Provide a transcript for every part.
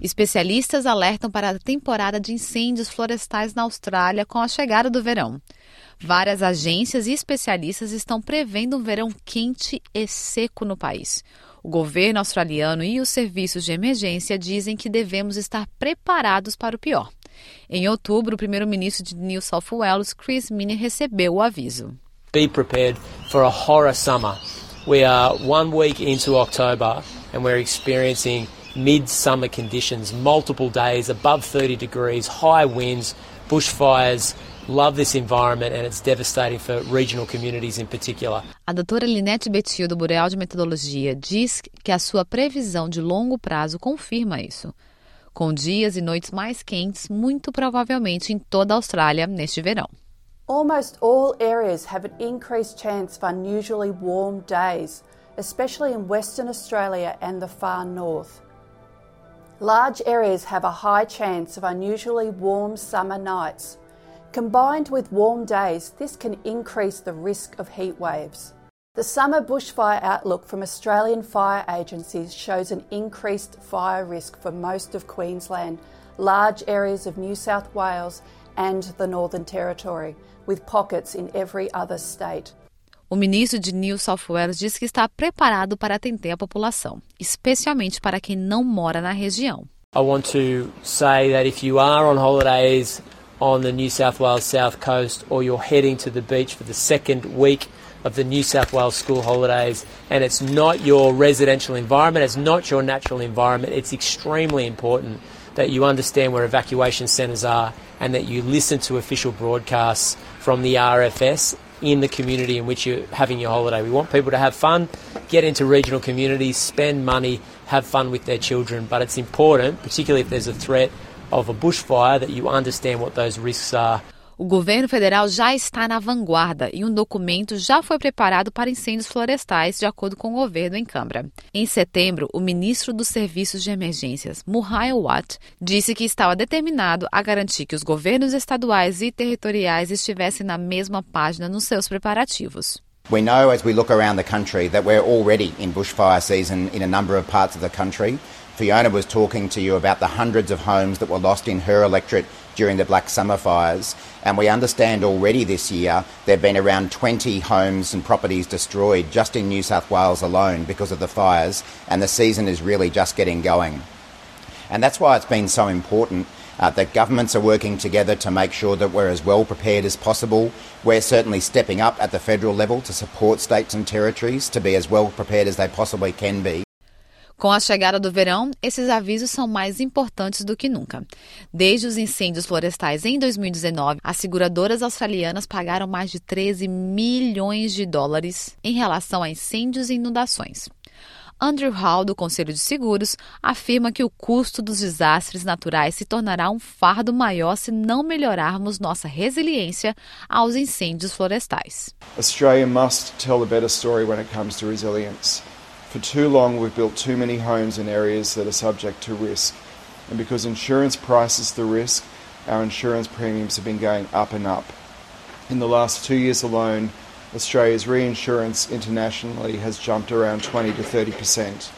Especialistas alertam para a temporada de incêndios florestais na Austrália com a chegada do verão. Várias agências e especialistas estão prevendo um verão quente e seco no país. O governo australiano e os serviços de emergência dizem que devemos estar preparados para o pior. Em outubro, o primeiro-ministro de New South Wales, Chris Minnie, recebeu o aviso. Be prepared for a horror summer. We are one week into October and we're experiencing midsummer conditions, multiple days above 30 degrees, high winds, bushfires. Love this environment and it's devastating for regional communities in particular. A doutora Linette Betil, do Bureau de Metodologia, diz que a sua previsão de longo prazo confirma isso. Com dias e noites mais quentes, muito provavelmente em toda a Austrália neste verão. Almost all areas have an increased chance of unusually warm days, especially in Western Australia and the far north. Large areas have a high chance of unusually warm summer nights. Combined with warm days, this can increase the risk of heat waves. The summer bushfire outlook from Australian fire agencies shows an increased fire risk for most of Queensland, large areas of New South Wales, and the Northern Territory, with pockets in every other state. O ministro de New South Wales diz que está preparado para atender a população, especialmente para quem não mora na região. I want to say that if you are on holidays on the New South Wales South Coast or you're heading to the beach for the second week of the New South Wales school holidays and it's not your residential environment, it's not your natural environment, it's extremely important that you understand where evacuation centres are and that you listen to official broadcasts from the RFS in the community in which you're having your holiday. We want people to have fun, get into regional communities, spend money, have fun with their children, but it's important, particularly if there's a threat of a bushfire, that you understand what those risks are. O governo federal já está na vanguarda e um documento já foi preparado para incêndios florestais, de acordo com o governo em Câmara. Em setembro, o ministro dos Serviços de Emergências, Murray Watt, disse que estava determinado a garantir que os governos estaduais e territoriais estivessem na mesma página nos seus preparativos. We know as we look around the country that we're already in bushfire season in a number of parts of the country. Fiona was talking to you about the hundreds of homes that were lost in her electorate during the Black Summer fires. And we understand already this year there have been around 20 homes and properties destroyed just in New South Wales alone because of the fires, and the season is really just getting going. And that's why it's been so important uh, that governments are working together to make sure that we're as well prepared as possible. We're certainly stepping up at the federal level to support states and territories to be as well prepared as they possibly can be. Com a chegada do verão, esses avisos são mais importantes do que nunca. Desde os incêndios florestais em 2019, as seguradoras australianas pagaram mais de 13 milhões de dólares em relação a incêndios e inundações. Andrew Hall, do Conselho de Seguros, afirma que o custo dos desastres naturais se tornará um fardo maior se não melhorarmos nossa resiliência aos incêndios florestais. Australia must tell a better story when it comes to resilience. For too long, we've built too many homes in areas that are subject to risk. And because insurance prices the risk, our insurance premiums have been going up and up. In the last two years alone, Australia's reinsurance internationally has jumped around 20 to 30%.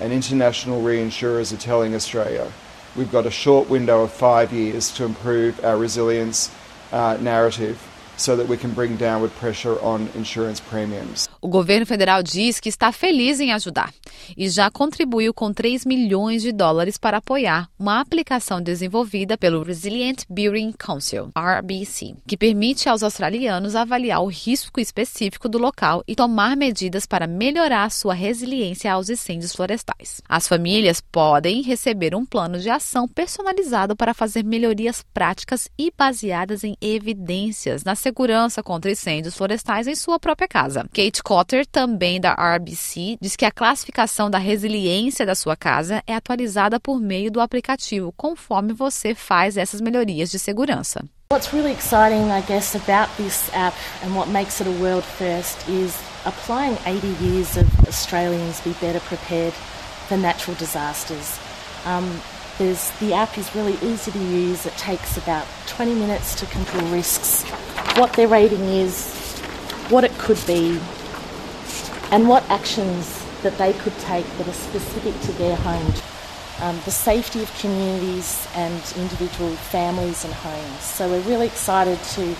And international reinsurers are telling Australia we've got a short window of five years to improve our resilience uh, narrative so that we can bring downward pressure on insurance premiums. O governo federal diz que está feliz em ajudar e já contribuiu com 3 milhões de dólares para apoiar uma aplicação desenvolvida pelo Resilient Building Council, RBC, que permite aos australianos avaliar o risco específico do local e tomar medidas para melhorar sua resiliência aos incêndios florestais. As famílias podem receber um plano de ação personalizado para fazer melhorias práticas e baseadas em evidências na segurança contra incêndios florestais em sua própria casa. Kate Cotter, também da RBC, diz que a classificação da resiliência da sua casa é atualizada por meio do aplicativo, conforme você faz essas melhorias de segurança. What's really exciting, I guess, about this app and what makes it a world first is applying 80 years of Australians be better prepared for natural disasters. Um, the app is really easy to use. It takes about 20 minutes to control risks, what their rating is, what it could be, and what actions that they could take that are specific to their home. um, the safety of communities and individual families and homes. So we're really excited to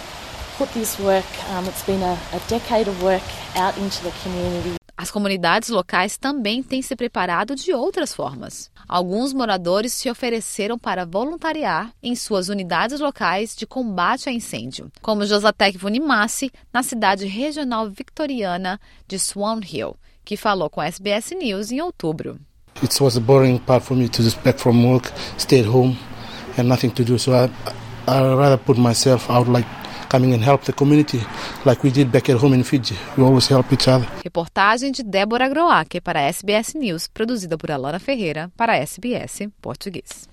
put this work, um, it's been a, a decade of work out into the community. As comunidades locais também têm se preparado de outras formas. Alguns moradores se ofereceram para voluntariar em suas unidades locais de combate a incêndio, como Josatec Vunimassi, na cidade regional victoriana de Swan Hill, que falou com a SBS News em outubro. It was a boring part for me to just back from work, stay at home, and nothing to do. So I, I rather put myself out like coming and help the community like we did back at home in Fiji. We always help each other. Reportagem de Débora Groaque para SBS News, produzida por Alana Ferreira para SBS Português.